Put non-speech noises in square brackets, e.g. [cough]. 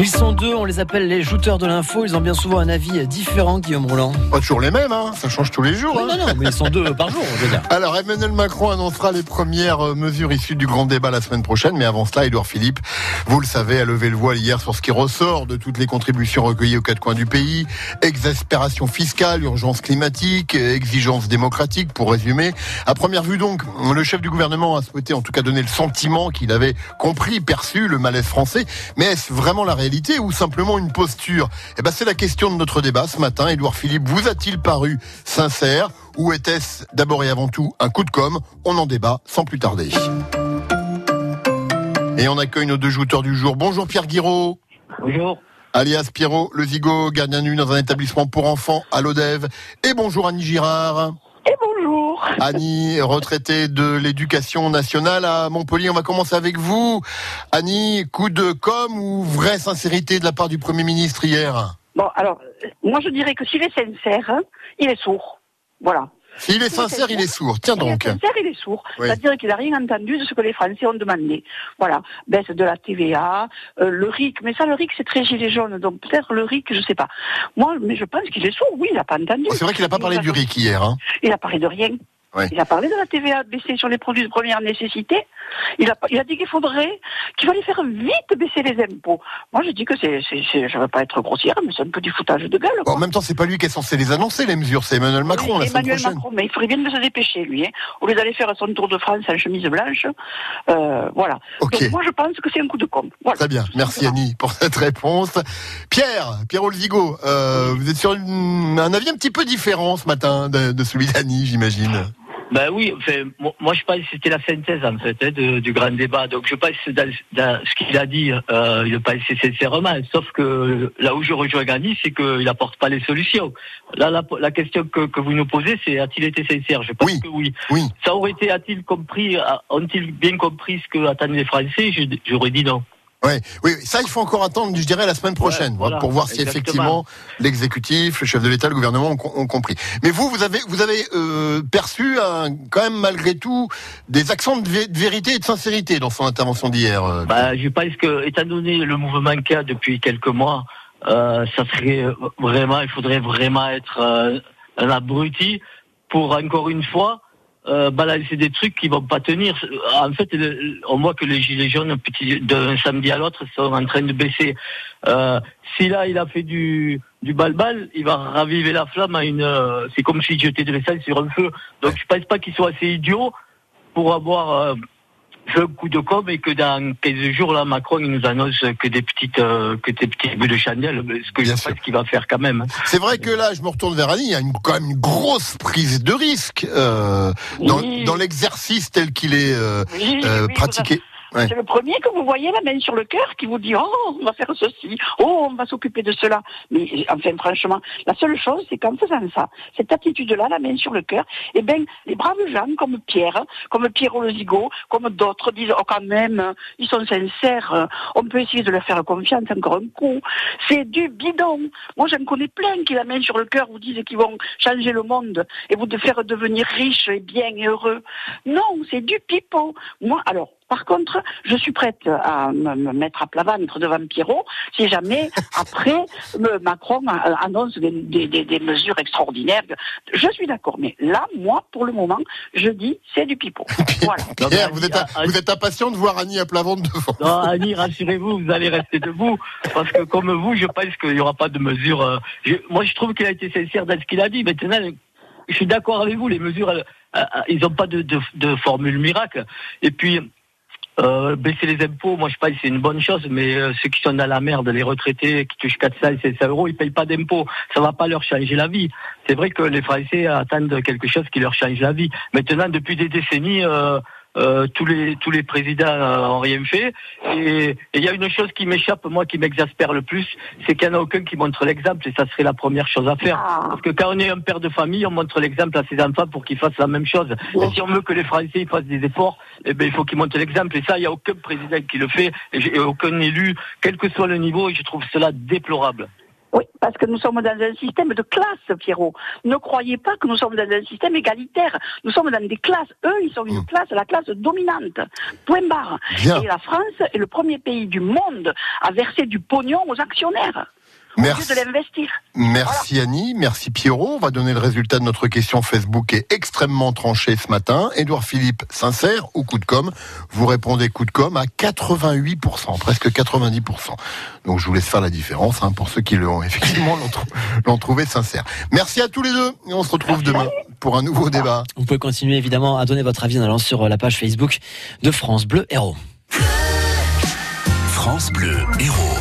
Ils sont deux, on les appelle les jouteurs de l'info. Ils ont bien souvent un avis différent, Guillaume Roland. Pas toujours les mêmes, hein. ça change tous les jours. Hein. non, non, mais ils sont deux par jour, je veux dire. Alors Emmanuel Macron annoncera les premières euh, mesures issues du grand débat la semaine prochaine, mais avant cela, Édouard Philippe, vous le savez, a levé le voile hier sur ce qui ressort de toutes les contributions recueillies aux quatre coins du pays. Exaspération fiscale, urgence climatique, exigence démocratique, pour résumer. À première vue donc, le chef du gouvernement a souhaité en tout cas donner le sentiment qu'il avait compris, perçu le malaise français. Mais est-ce vraiment la réalité? Ou simplement une posture? Eh ben, c'est la question de notre débat ce matin. Édouard Philippe, vous a-t-il paru sincère ou était-ce d'abord et avant tout un coup de com? On en débat sans plus tarder. Et on accueille nos deux jouteurs du jour. Bonjour Pierre Guiraud. Bonjour. Alias Pierrot, le zigot, gardien nu dans un établissement pour enfants à l'Odève. Et bonjour Annie Girard. Bonjour. Annie, retraitée de l'éducation nationale à Montpellier. On va commencer avec vous. Annie, coup de com ou vraie sincérité de la part du Premier ministre hier? Bon, alors, euh, moi je dirais que s'il est sincère, hein, il est sourd. Voilà. S'il est sincère, il est sourd. Tiens S'il est donc. sincère, il est sourd. Oui. C'est-à-dire qu'il n'a rien entendu de ce que les Français ont demandé. Voilà. Baisse de la TVA, euh, le RIC. Mais ça, le RIC, c'est très gilet jaune. Donc peut-être le RIC, je sais pas. Moi, mais je pense qu'il est sourd. Oui, il n'a pas entendu. Oh, C'est vrai qu'il n'a pas parlé du RIC hier. Hein. Il a parlé de rien. Ouais. Il a parlé de la TVA baissée sur les produits de première nécessité. Il a, il a dit qu'il faudrait, qu'il fallait faire vite baisser les impôts. Moi, je dis que c'est, je veux pas être grossière, mais c'est un peu du foutage de gueule. Bon, en même temps, c'est pas lui qui est censé les annoncer, les mesures. C'est Emmanuel Macron Oui, la semaine Emmanuel prochaine. Macron, mais il ferait bien de se dépêcher, lui. Hein. Au lieu d'aller faire son tour de France en chemise blanche. Euh, voilà. Donc moi, je pense que c'est un coup de com. Voilà. Très bien, merci Annie pour cette réponse. Pierre, Pierre Olzigo, euh, vous êtes sur une- un avis un petit peu différent ce matin de, de celui d'Annie, j'imagine. Ben oui, enfin, mo- moi je pense que c'était la synthèse en fait hein, de- du grand débat. Donc je pense dans, dans ce qu'il a dit, euh, il le pensait sincèrement. Sauf que là où je rejoins Annie, c'est qu'il n'apporte pas les solutions. Là, la, la question que, que vous nous posez, c'est a-t-il été sincère? Je pense Oui. que oui. Oui. Ça aurait été a-t-il compris, ont-ils bien compris ce que attendent les Français? Je- J'aurais dit non. Ouais, oui, ça il faut encore attendre, je dirais, la semaine prochaine, Ouais, voilà, pour voir si exactement. effectivement l'exécutif, le chef de l'État, le gouvernement ont, ont compris. Mais vous, vous avez, vous avez euh, perçu un- quand même malgré tout des accents de vérité et de sincérité dans son intervention d'hier. euh, Bah, je pense que, étant donné le mouvement qu'il y a depuis quelques mois, euh, ça serait vraiment, il faudrait vraiment être euh, un abruti pour encore une fois euh, balancer des trucs qui vont pas tenir. En fait, le- on voit que les gilets jaunes, petit- d'un samedi à l'autre, sont en train de baisser. Euh, si là, il a fait du du bal-bal, il va raviver la flamme à une. euh, c'est comme s'il jetait de l'essence sur un feu. Donc, je pense pas qu'il soit assez idiot pour avoir euh, fait un coup de com et que dans 15 jours, là, Macron, il nous annonce que des petites, euh, que des petits bouts de chandelle, ce que Bien je sûr. pense qu'il va faire quand même. hein. C'est vrai que là, je me retourne vers Annie, il y a une, quand même une grosse prise de risque euh, dans, Oui. dans l'exercice tel qu'il est euh, Oui, euh, oui, pratiqué. C'est le premier que vous voyez la main sur le cœur qui vous dit oh on va faire ceci, oh on va s'occuper de cela. Mais enfin franchement, la seule chose c'est qu'en faisant ça, cette attitude-là, la main sur le cœur, eh ben les braves gens comme Pierre, comme Pierrot le Zigot, comme d'autres disent oh quand même ils sont sincères, on peut essayer de leur faire confiance encore un coup. C'est du bidon. Moi j'en connais plein qui la main sur le cœur vous disent qu'ils vont changer le monde et vous faire devenir riche et bien et heureux. Non, c'est du pipeau. Moi alors par contre, je suis prête à me, me mettre à plat ventre devant Pierrot si jamais, [laughs] après, Macron annonce des, des- des- des mesures extraordinaires. Je suis d'accord, mais là, moi, pour le moment, je dis c'est du pipeau. [laughs] Voilà. Non, Pierre, mais vous êtes, Annie- vous êtes impatient de voir Annie à plat ventre devant. Non, Annie, rassurez-vous, vous allez rester debout. Parce que comme vous, je pense qu'il n'y aura pas de mesures. euh, je- moi, je trouve qu'il a été sincère dans ce qu'il a dit. Maintenant, je suis d'accord avec vous, les mesures, elles- elles- ils n'ont pas de, de, de formule miracle. Et puis, euh, baisser les impôts, moi je pense que c'est une bonne chose, mais euh, ceux qui sont dans la merde, les retraités qui touchent 400 et 500 euros, ils payent pas d'impôts. Ça va pas leur changer la vie. C'est vrai que les Français attendent quelque chose qui leur change la vie. Maintenant, depuis des décennies, euh, euh, tous les tous les présidents euh, ont rien fait. Et il y a une chose qui m'échappe, moi, qui m'exaspère le plus, c'est qu'il n'y en a aucun qui montre l'exemple, et ça serait la première chose à faire. Ah. Parce que quand on est un père de famille, on montre l'exemple à ses enfants pour qu'ils fassent la même chose. Et si on veut que les Français ils fassent des efforts, eh ben, il faut qu'ils montrent l'exemple. Et ça, il n'y a aucun président qui le fait, et aucun élu, quel que soit le niveau, et je trouve cela déplorable. Oui, parce que nous sommes dans un système de classe, Pierrot. Ne croyez pas que nous sommes dans un système égalitaire. Nous sommes dans des classes. Eux, ils sont une Mm. classe, la classe dominante. Point barre. Bien. Et la France est le premier pays du monde à verser du pognon aux actionnaires. Au Merci. lieu de l'investir. Merci Annie, merci Pierrot. On va donner le résultat de notre question Facebook qui est extrêmement tranchée ce matin. Édouard Philippe, sincère ou coup de com? Vous répondez coup de com à 88%, presque 90%. Donc je vous laisse faire la différence hein, pour ceux qui l'ont effectivement l'ont trou- [laughs] l'ont trouvé sincère. Merci à tous les deux et on se retrouve demain pour un nouveau débat. Vous pouvez continuer évidemment à donner votre avis en allant sur la page Facebook de France Bleu Héros. France Bleu Héros.